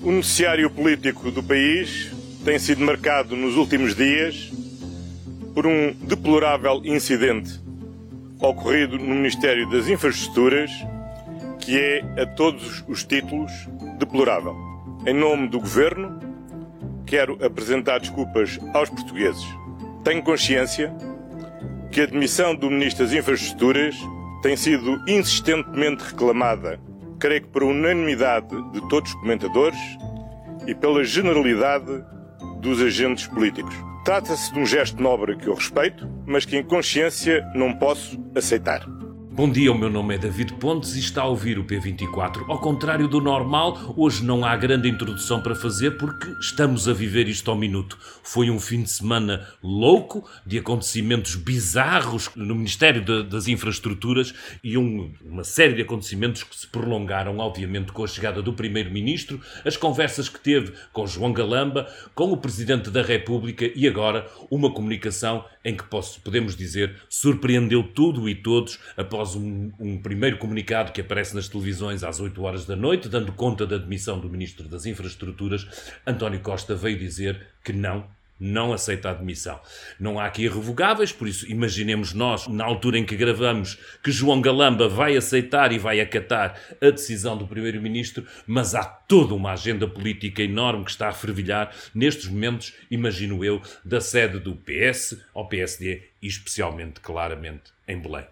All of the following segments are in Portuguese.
O noticiário político do país tem sido marcado nos últimos dias por um deplorável incidente ocorrido no Ministério das Infraestruturas, que é, a todos os títulos, deplorável. Em nome do Governo, quero apresentar desculpas aos portugueses. Tenho consciência que a demissão do Ministro das Infraestruturas tem sido insistentemente reclamada, creio que por unanimidade de todos os comentadores e pela generalidade dos agentes políticos. Trata-se de um gesto nobre que eu respeito, mas que em consciência não posso aceitar. Bom dia, o meu nome é David Pontes e está a ouvir o P24. Ao contrário do normal, hoje não há grande introdução para fazer porque estamos a viver isto ao minuto. Foi um fim de semana louco, de acontecimentos bizarros no Ministério de, das Infraestruturas e um, uma série de acontecimentos que se prolongaram, obviamente, com a chegada do Primeiro-Ministro, as conversas que teve com João Galamba, com o Presidente da República e agora uma comunicação em que posso, podemos dizer surpreendeu tudo e todos após um, um, primeiro comunicado que aparece nas televisões às 8 horas da noite, dando conta da admissão do Ministro das Infraestruturas, António Costa veio dizer que não não aceita a admissão. Não há aqui irrevogáveis, por isso imaginemos nós, na altura em que gravamos, que João Galamba vai aceitar e vai acatar a decisão do Primeiro-Ministro, mas há toda uma agenda política enorme que está a fervilhar nestes momentos, imagino eu, da sede do PS ao PSD e especialmente, claramente, em Belém.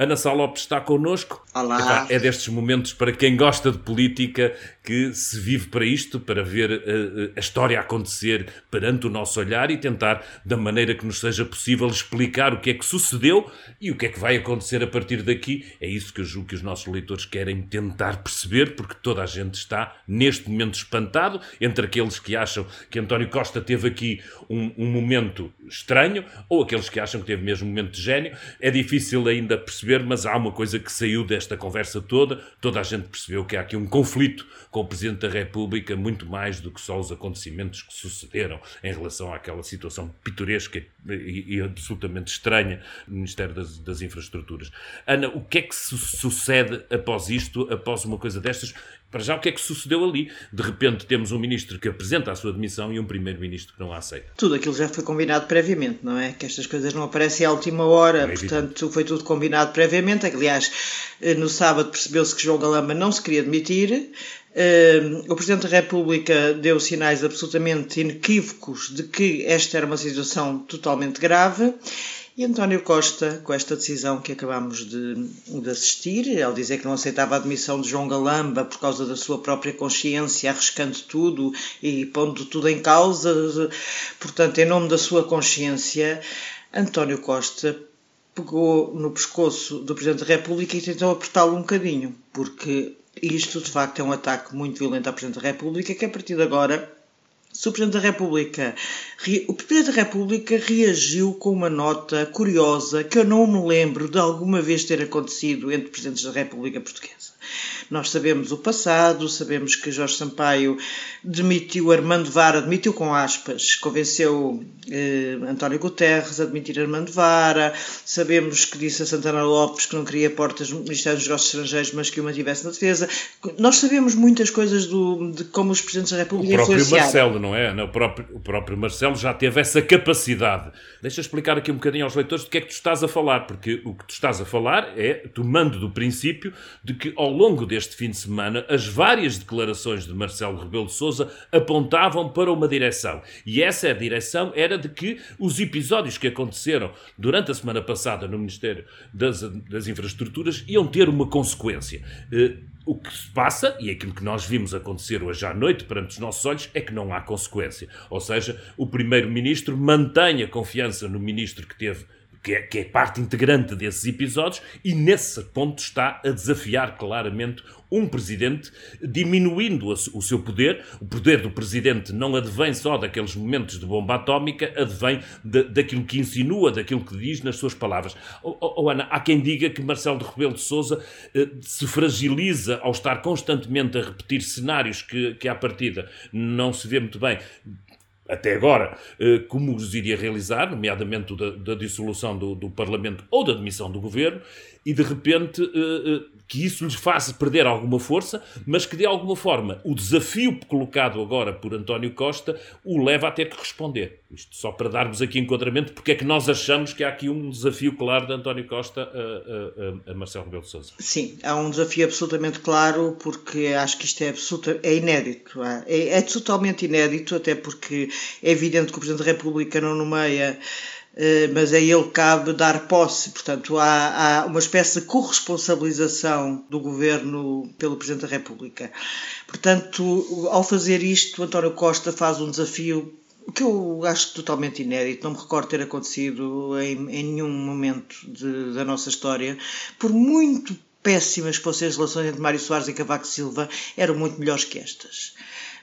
Ana Sá Lopes está connosco. Olá. é destes momentos para quem gosta de política que se vive para isto, para ver a, eh, eh, a, história acontecer perante o nosso olhar e tentar, da maneira que nos seja possível, explicar o que é que sucedeu e o que é que vai acontecer a partir daqui. É isso que eu julgo que os nossos leitores querem tentar perceber, porque toda a gente está neste momento espantado entre aqueles que acham que António Costa teve aqui um, um momento estranho ou aqueles que acham que teve mesmo um momento de gênio. É difícil ainda perceber, mas há uma coisa que saiu desta conversa toda. Toda a gente percebeu que há aqui um conflito com o Presidente da República, muito mais do que só os acontecimentos que sucederam em relação àquela situação pitoresca e, e absolutamente estranha no Ministério das, das, Infraestruturas. Ana, o que é que su sucede após isto, após uma coisa destas? Para já, o que é que sucedeu ali? De repente temos um ministro que apresenta a sua demissão e um primeiro-ministro que não a aceita. Tudo aquilo já foi combinado previamente, não é? Que estas coisas não aparecem à última hora, é portanto foi tudo combinado previamente. Aliás, eh, no sábado percebeu-se que João Galamba não se queria demitir, o Presidente da República deu sinais absolutamente inequívocos de que esta era uma situação totalmente grave. E António Costa, com esta decisão que acabamos de, de, assistir, ao dizer que não aceitava a admissão de João Galamba por causa da sua própria consciência, arriscando tudo e pondo tudo em causa, portanto, em nome da sua consciência, António Costa pegou no pescoço do Presidente da República e tentou apertá-lo um bocadinho, porque isto de facto é um ataque muito violento ao Presidente da República que a partir de agora se o Presidente da República. O Presidente da República reagiu com uma nota curiosa que eu não me lembro de alguma vez ter acontecido entre Presidentes da República Portuguesa. Nós sabemos o passado, sabemos que Jorge Sampaio demitiu Armando Vara, demitiu com aspas, convenceu eh, António Guterres a demitir Armando Vara, sabemos que disse a Santana Lopes que não queria portas no Ministério dos Negócios Estrangeiros, mas que uma tivesse na defesa. Nós sabemos muitas coisas do, de como os Presidentes da República O próprio Marcelo, não é? O próprio, o próprio Marcelo já teve essa capacidade. Deixa explicar aqui um bocadinho aos leitores do que é que tu estás a falar, porque o que tu estás a falar é tomando do princípio de que ao longo deste este fim de semana, as várias declarações de Marcelo Rebelo de Sousa apontavam para uma direção. E essa direção era de que os episódios que aconteceram durante a semana passada no Ministério das, das Infraestruturas iam ter uma consequência. Uh, o que se passa, e aquilo que nós vimos acontecer hoje à noite perante os nossos olhos, é que não há consequência. Ou seja, o Primeiro-Ministro mantém a confiança no Ministro que teve que é, que é parte integrante desses episódios, e nesse ponto está a desafiar claramente um presidente, diminuindo o seu poder. O poder do presidente não advém só daqueles momentos de bomba atómica, advém de, daquilo que insinua, daquilo que diz nas suas palavras. Oh, oh, Ana, há quem diga que Marcelo de Rebelo de Sousa eh, se fragiliza ao estar constantemente a repetir cenários que, que à partida não se vê muito bem até agora, eh, como os iria realizar, nomeadamente da, da dissolução do, do, Parlamento ou da demissão do Governo, e de repente que isso lhes faz perder alguma força, mas que de alguma forma o desafio colocado agora por António Costa o leva a ter que responder. Isto só para darmos aqui enquadramento, porque é que nós achamos que há aqui um desafio claro de António Costa a, a, a Marcelo Rebelo de Sousa. Sim, há um desafio absolutamente claro, porque acho que isto é, absoluta, é inédito. É, é totalmente inédito, até porque é evidente que o Presidente da República não nomeia eh, mas a ele cabe dar posse. Portanto, há, há, uma espécie de corresponsabilização do governo pelo Presidente da República. Portanto, ao fazer isto, António Costa faz um desafio que eu acho totalmente inédito, não me recordo ter acontecido em, em nenhum momento de, da nossa história, por muito péssimas que fossem as relações entre Mário Soares e Cavaco Silva, eram muito melhores que estas.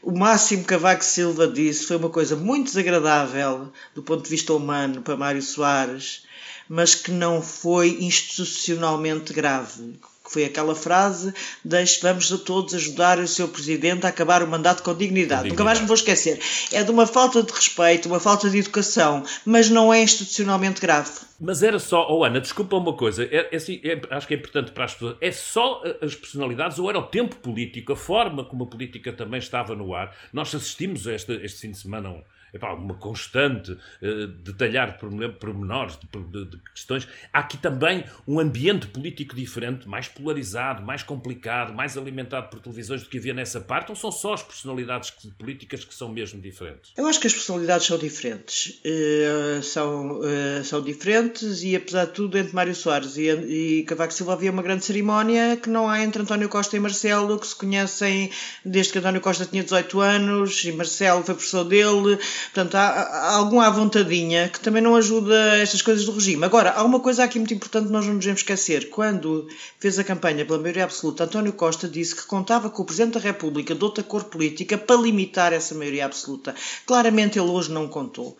O máximo Cavaco Silva disse foi uma coisa muito desagradável do ponto de vista humano para Mário Soares, mas que não foi institucionalmente grave que foi aquela frase: deixe, vamos a todos ajudar o seu presidente a acabar o mandato com dignidade. dignidade. Nunca mais me vou esquecer. É de uma falta de respeito, uma falta de educação, mas não é institucionalmente grave. Mas era só, oh Ana, desculpa uma coisa, é, é, assim, é, acho que é importante para as pessoas, é só as personalidades ou era o tempo político, a forma como a política também estava no ar? Nós assistimos a este, este fim de semana epá, uma constante uh, detalhar pormenores de, de, de, questões. Há aqui também um ambiente político diferente, mais polarizado, mais complicado, mais alimentado por televisões do que havia nessa parte, ou são só as personalidades políticas que são mesmo diferentes? Eu acho que as personalidades são diferentes. Uh, são, uh, são diferentes e, apesar de tudo, entre Mário Soares e, e Cavaco Silva havia uma grande cerimónia que não há entre António Costa e Marcelo, que se conhecem desde que António Costa tinha 18 anos e Marcelo foi professor dele. Portanto, há, há algum à vontadinha que também não ajuda estas coisas do regime. Agora, há uma coisa aqui muito importante que nós não nos devemos esquecer. Quando fez a campanha pela maioria absoluta, António Costa disse que contava com o Presidente da República de outra cor política para limitar essa maioria absoluta. Claramente ele hoje não contou.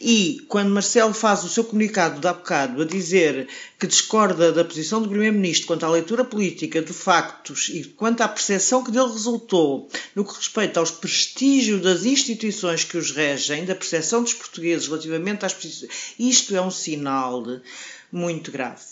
E quando Marcelo faz o seu comunicado de há bocado a dizer que discorda da posição do Primeiro-Ministro quanto à leitura política de factos e quanto à percepção que dele resultou no que respeita aos prestígios das instituições que os regem, da percepção dos portugueses relativamente às isto é um sinal muito grave.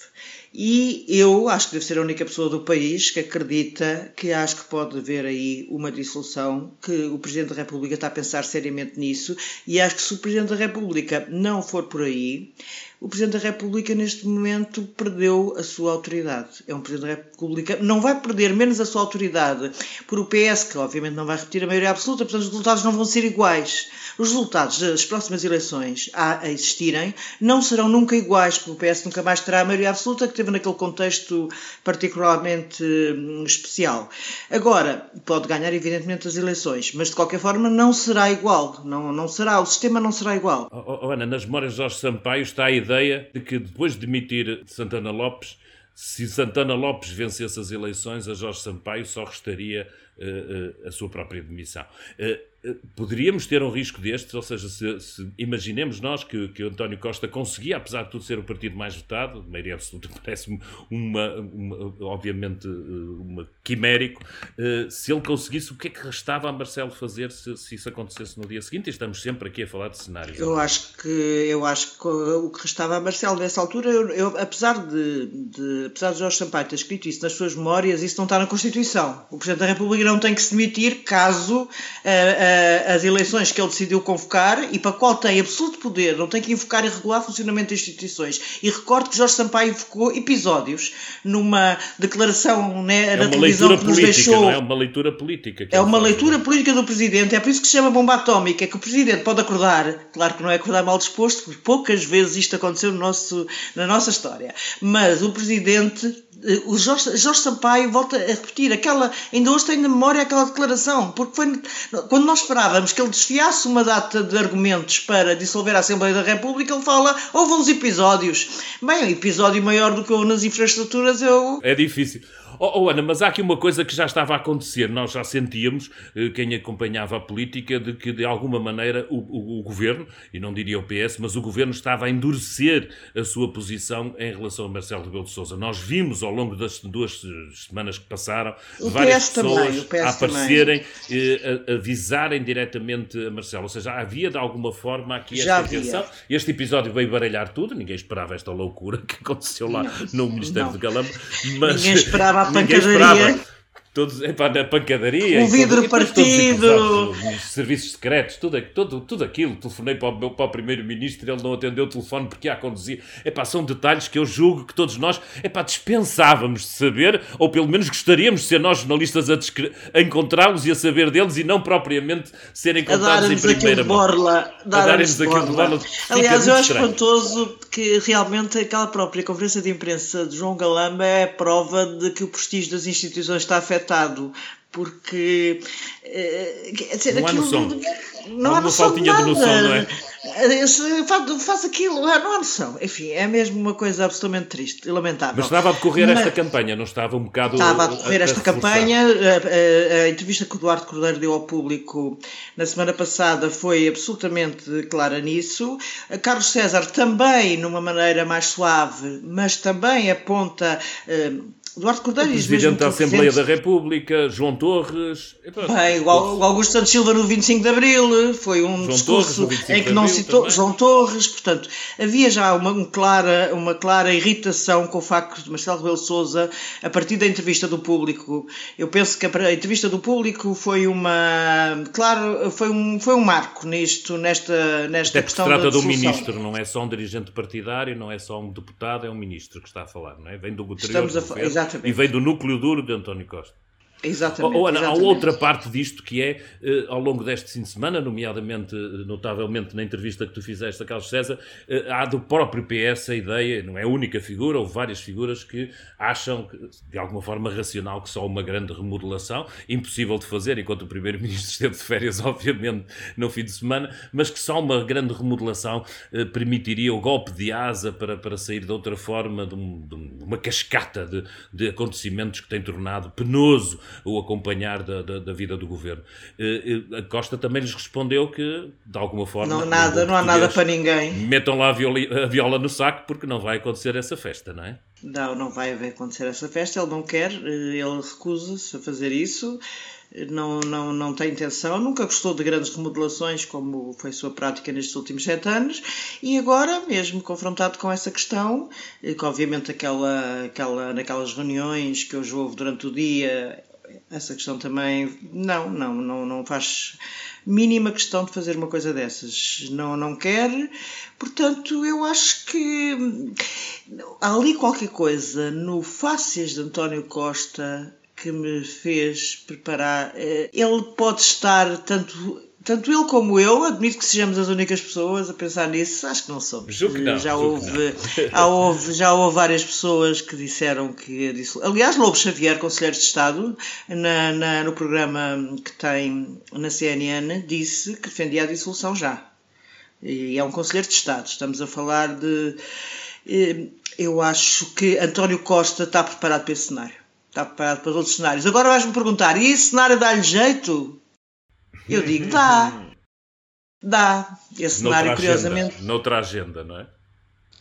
E eu acho que devo ser a única pessoa do país que acredita que acho que pode haver aí uma dissolução, que o Presidente da República está a pensar seriamente nisso, e acho que se o Presidente da República não for por aí, o Presidente da República neste momento perdeu a sua autoridade. É um Presidente da República, não vai perder menos a sua autoridade por o PS, que obviamente não vai repetir a maioria absoluta, portanto os resultados não vão ser iguais. Os resultados das próximas eleições a existirem não serão nunca iguais, porque o PS nunca mais terá a maioria absoluta que teve naquele contexto particularmente hum, especial. Agora, pode ganhar evidentemente as eleições, mas de qualquer forma não será igual. Não, não será, o sistema não será igual. Oh, oh, Ana, nas memórias de Jorge Sampaio está a ideia de que depois de demitir Santana Lopes, se Santana Lopes vencesse as eleições, a Jorge Sampaio só restaria uh, uh, a sua própria demissão. Uh, poderíamos ter um risco destes, ou seja, se, se imaginemos nós que, que António Costa conseguia, apesar de tudo ser o partido mais votado, maioria absoluta parece-me uma, uma, obviamente uma quimérico, uh, se ele conseguisse, o que é que restava a Marcelo fazer se, se, isso acontecesse no dia seguinte? E estamos sempre aqui a falar de cenários. Eu acho que, eu acho que o que restava a Marcelo nessa altura, eu, eu, apesar, de, de, apesar de Jorge Sampaio ter escrito isso nas suas memórias, isso não está na Constituição. O Presidente da República não tem que se demitir caso uh, uh, uh, as eleições que ele decidiu convocar e para a qual tem absoluto poder, não tem que invocar e regular o funcionamento das instituições. E recordo que Jorge Sampaio invocou episódios numa declaração né, é na televisão que nos política, deixou. Não é uma leitura política. É uma leitura política do Presidente, é por isso que se chama bomba atómica, é que o Presidente pode acordar, claro que não é acordar mal disposto, porque poucas vezes isto aconteceu no nosso, na nossa história, mas o Presidente eh, o Jorge, Jorge, Sampaio volta a repetir aquela, ainda hoje tenho na memória aquela declaração, porque foi quando nós esperávamos que ele desfiasse uma data de argumentos para dissolver a Assembleia da República, ele fala, houve uns episódios. Bem, um episódio maior do que o nas infraestruturas eu... É difícil. Oh, oh, Ana, mas há aqui uma coisa que já estava a acontecer. Nós já sentíamos, eh, quem acompanhava a política, de que de alguma maneira o, o, o, governo, e não diria o PS, mas o governo estava a endurecer a sua posição em relação a Marcelo Rebelo de Sousa. Nós vimos ao longo das duas semanas que passaram, o várias PS pessoas também, a aparecerem, eh, a, avisarem diretamente a Marcelo. Ou seja, havia de alguma forma aqui Já esta intenção. Este episódio veio baralhar tudo, ninguém esperava esta loucura que aconteceu lá Não, no Ministério não. de Galamba. Mas Ninguém esperava a ninguém pancadaria. esperava. Todos, epá, na pancadaria. O vidro todos os partido. os serviços secretos, tudo, tudo, tudo aquilo. Telefonei para o, meu- para o primeiro-ministro, ele não atendeu o telefone porque ia a conduzir. Epá, são detalhes que eu julgo que todos nós epá, dispensávamos de saber, ou pelo menos gostaríamos de ser nós jornalistas a, a encontrá-los e a saber deles e não propriamente serem a contados em primeira mão. borla. darem-nos aquilo de borla. Aliás, eu acho estranho. espantoso que realmente aquela própria conferência de imprensa de João Galamba é a prova de que o prestígio das instituições está afetado. Porque eh, quer dizer, Não há noção. Não Há há uma noção faltinha de nada. noção, não é? Faz, faz aquilo, ah, não há noção. Enfim, é mesmo uma coisa absolutamente triste e lamentável. Mas estava a decorrer Mas- esta campanha, não estava um bocado. Estava a decorrer esta reforçar? campanha. A, a- a entrevista que o Eduardo Cordeiro deu ao público na semana passada foi absolutamente clara nisso. A Carlos César também, numa maneira mais suave, mas também aponta. eh, Eduardo Cordeiro O Presidente da Assembleia da República, João Torres. Bem, o Au- o Augusto Santos Silva no 25 de Abril foi um João discurso Torres no 25 em que não citou também. João Torres, portanto, havia já uma, um clara, uma clara irritação com o facto de Marcelo Rebelo de Sousa, a partir da entrevista do público, eu penso que a, entrevista do público foi uma, claro, foi um, foi um marco nisto, nesta, nesta Até porque se questão trata um dissolução. ministro, não é só um dirigente partidário, não é só um deputado, é um ministro que está a falar, não é? Vem do Estamos a do fa- governo exatamente. e vem do núcleo duro de António Costa. Exatamente. Oh, Ana, há exatamente. outra parte disto que é, eh, ao longo deste fim de semana, nomeadamente, eh, notavelmente na entrevista que tu fizeste a Carlos César, eh, há do próprio PS a ideia, não é a única figura, ou várias figuras que acham, que, de alguma forma racional, que só uma grande remodelação, impossível de fazer, enquanto o Primeiro-Ministro esteve de férias, obviamente, no fim de semana, mas que só uma grande remodelação eh, permitiria o golpe de asa para, para sair de outra forma de, um- de um- uma cascata de, de acontecimentos que tem tornado penoso o acompanhar da, da, da vida do governo. Eh, eh, A Costa também lhes respondeu que, de alguma forma, Não, nada, não há nada para ninguém. Metam lá a viola, a viola no saco porque não vai acontecer essa festa, não é? Não, não vai acontecer essa festa, ele não quer, eh, ele recusa-se a fazer isso, não, não, não tem intenção, nunca gostou de grandes remodelações como foi sua prática nestes últimos sete anos e agora, mesmo confrontado com essa questão, que obviamente aquela, aquela, naquelas reuniões que hoje houve durante o dia, essa questão também, não, não, não, não faz mínima questão de fazer uma coisa dessas. Não, não quer, portanto, eu acho que há ali qualquer coisa no Fácias de António Costa que me fez preparar. Eh, Ele pode estar tanto. Tanto ele como eu, admito que sejamos as únicas pessoas a pensar nisso, acho que não somos. Julgo que não, já, houve, já, houve, já houve várias pessoas que disseram que a dissolu- Aliás, Lobo Xavier, Conselheiro de Estado, na, na- no programa que tem na CNN, disse que defendia a dissolução já. E é um Conselheiro de Estado. Estamos a falar de. eh, Eu acho que António Costa está preparado para esse cenário. Está preparado para outros cenários. Agora vais-me perguntar: e esse cenário dá-lhe jeito? Eu digo: dá. Dá. Esse cenário, Noutra curiosamente. agenda, noutra agenda, não é?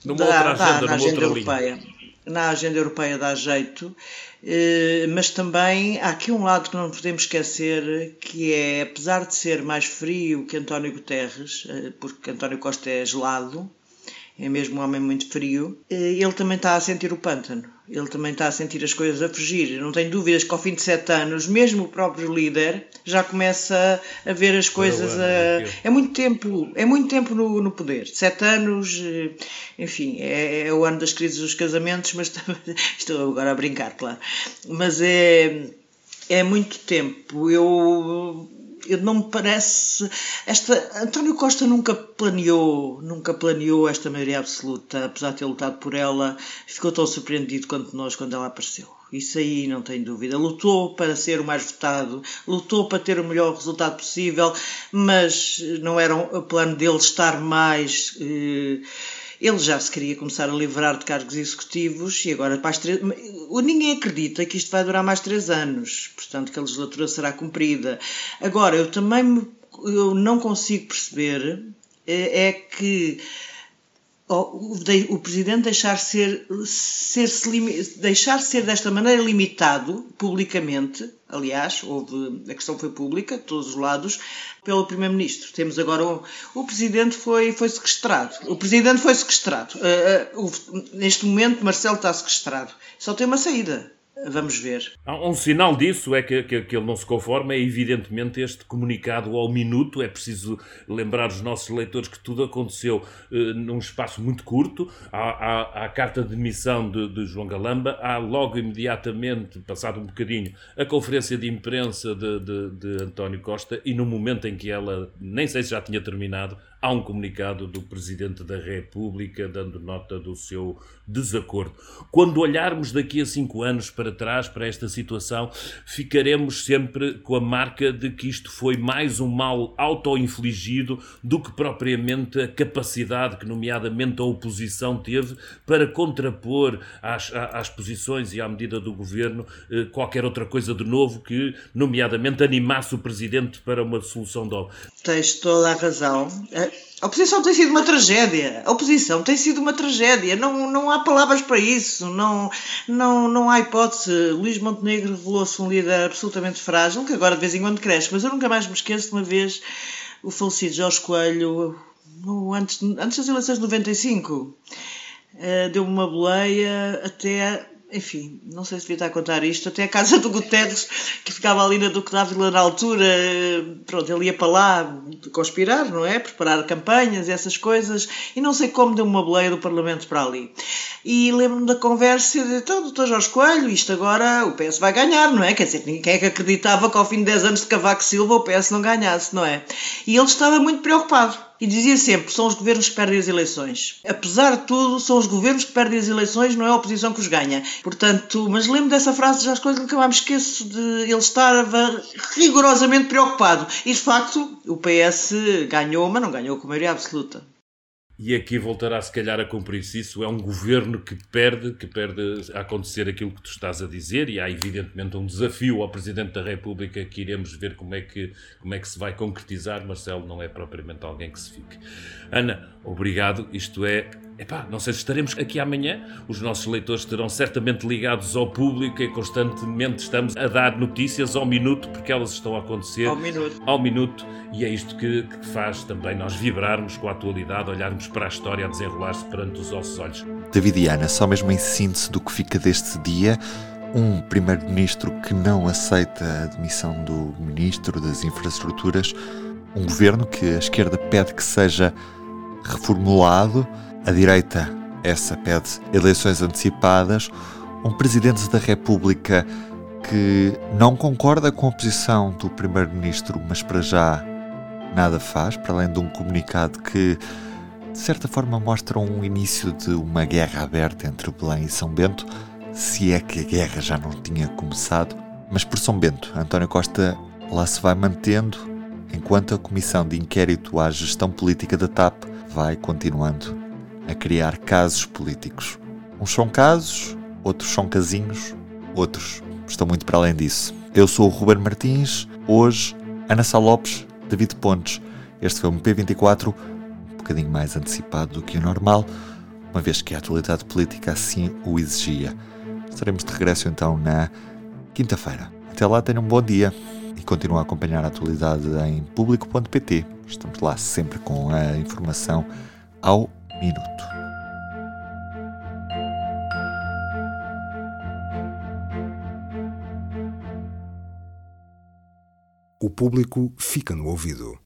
Numa Dá, outra dá, agenda, na numa agenda outra linha. europeia. Na agenda europeia dá jeito, eh, mas também há aqui um lado que não podemos esquecer, que é, apesar de ser mais frio que António Guterres, eh, porque António Costa é gelado, é mesmo um homem muito frio, eh, ele também está a sentir o pântano. Ele também está a sentir as coisas a fugir. Não tenho dúvidas que ao fim de sete anos, mesmo o próprio líder já começa a ver as coisas ano, a, é muito tempo, é muito tempo no, no poder. Sete anos, eh, enfim, é, é o ano das crises dos casamentos, mas estou agora a brincar, claro. Mas é, é muito tempo. Eu, eu não me parece. Esta, António Costa nunca planeou, nunca planeou esta maioria absoluta, apesar de ter lutado por ela, ficou tão surpreendido quanto nós quando ela apareceu. Isso aí não tem dúvida. Lutou para ser o mais votado, lutou para ter o melhor resultado possível, mas não era o plano dele estar mais. eh, ele já se queria começar a livrar de cargos executivos e agora para as três... ninguém acredita que isto vai durar mais três anos, portanto que a legislatura será cumprida. Agora, eu também me- eu não consigo perceber eh, é que o, presidente deixar ser, ser deixar ser desta maneira limitado publicamente, aliás, houve, a questão foi pública, de todos os lados, pelo primeiro-ministro. Temos agora um, o presidente foi, foi sequestrado. O presidente foi sequestrado. Uh, uh, neste momento, Marcelo está sequestrado. Só tem uma saída Vamos ver. Um sinal disso é que, que, que, ele não se conforma, é evidentemente este comunicado ao minuto. É preciso lembrar os nossos leitores que tudo aconteceu uh, num espaço muito curto. Há, há, há a carta de demissão de, de, João Galamba, há logo imediatamente, passado um bocadinho, a conferência de imprensa de, de, de António Costa e no momento em que ela, nem sei se já tinha terminado, há um comunicado do Presidente da República dando nota do seu desacordo. Quando olharmos daqui a cinco anos para trás, para esta situação, ficaremos sempre com a marca de que isto foi mais um mal auto-infligido do que propriamente a capacidade que, nomeadamente, a oposição teve para contrapor às, às posições e à medida do governo eh, qualquer outra coisa de novo que, nomeadamente, animasse o Presidente para uma solução do. Tens toda a razão. A oposição tem sido uma tragédia. A oposição tem sido uma tragédia. Não, não há palavras para isso. Não, não, não há hipótese. Luís Montenegro revelou-se um líder absolutamente frágil, que agora de vez em quando cresce. Mas eu nunca mais me esqueço de uma vez o falecido Jorge Coelho, antes, antes das eleições de 95. Uh, deu-me uma boleia até enfim, não sei se devia estar a contar isto, até a casa do Guterres, que ficava ali na Duque Dávila na altura, pronto, ele ia para lá conspirar, não é? Preparar campanhas essas coisas, e não sei como deu uma boleia do Parlamento para ali. E lembro-me da conversa de, então, doutor Jorge Coelho, isto agora o PS vai ganhar, não é? Quer dizer, ninguém é que acreditava que ao fim de 10 anos de Cavaco Silva o PS não ganhasse, não é? E ele estava muito preocupado e dizia sempre: são os governos que perdem as eleições. Apesar de tudo, são os governos que perdem as eleições, não é a oposição que os ganha. Portanto, mas lembro dessa frase as coisas nunca mais me esqueço de ele estar rigorosamente preocupado. E de facto, o PS ganhou, mas não ganhou com maioria absoluta. E aqui voltará se calhar a cumprir-se isso. É um governo que perde, que perde a acontecer aquilo que tu estás a dizer, e há evidentemente um desafio ao Presidente da República que iremos ver como é que, como é que se vai concretizar. Marcelo não é propriamente alguém que se fique. Ana, obrigado. Isto é Epá, não sei se estaremos aqui amanhã. Os nossos leitores estarão certamente ligados ao público e constantemente estamos a dar notícias ao minuto, porque elas estão a acontecer ao minuto. Ao minuto e é isto que, que faz também nós vibrarmos com a atualidade, olharmos para a história a desenrolar-se perante os nossos olhos. David e Ana, só mesmo em síntese do que fica deste dia, um primeiro-ministro que não aceita a demissão do ministro das infraestruturas, um governo que a esquerda pede que seja reformulado a direita, essa pede eleições antecipadas. Um presidente da República que não concorda com a posição do primeiro-ministro, mas para já nada faz, para além de um comunicado que de certa forma mostra um início de uma guerra aberta entre Belém e São Bento, se é que a guerra já não tinha começado. Mas por São Bento, António Costa lá se vai mantendo, enquanto a Comissão de Inquérito à Gestão Política da TAP vai continuando a criar casos políticos. Uns são casos, outros são casinhos, outros estão muito para além disso. Eu sou o Ruben Martins, hoje Ana Sá Lopes, David Pontes. Este foi um P24 um bocadinho mais antecipado do que o normal, uma vez que a atualidade política assim o exigia. Estaremos de regresso então na quinta-feira. Até lá, tenham um bom dia e continuem a acompanhar a atualidade em público.pt. Estamos lá sempre com a informação ao minuto. O público fica no ouvido.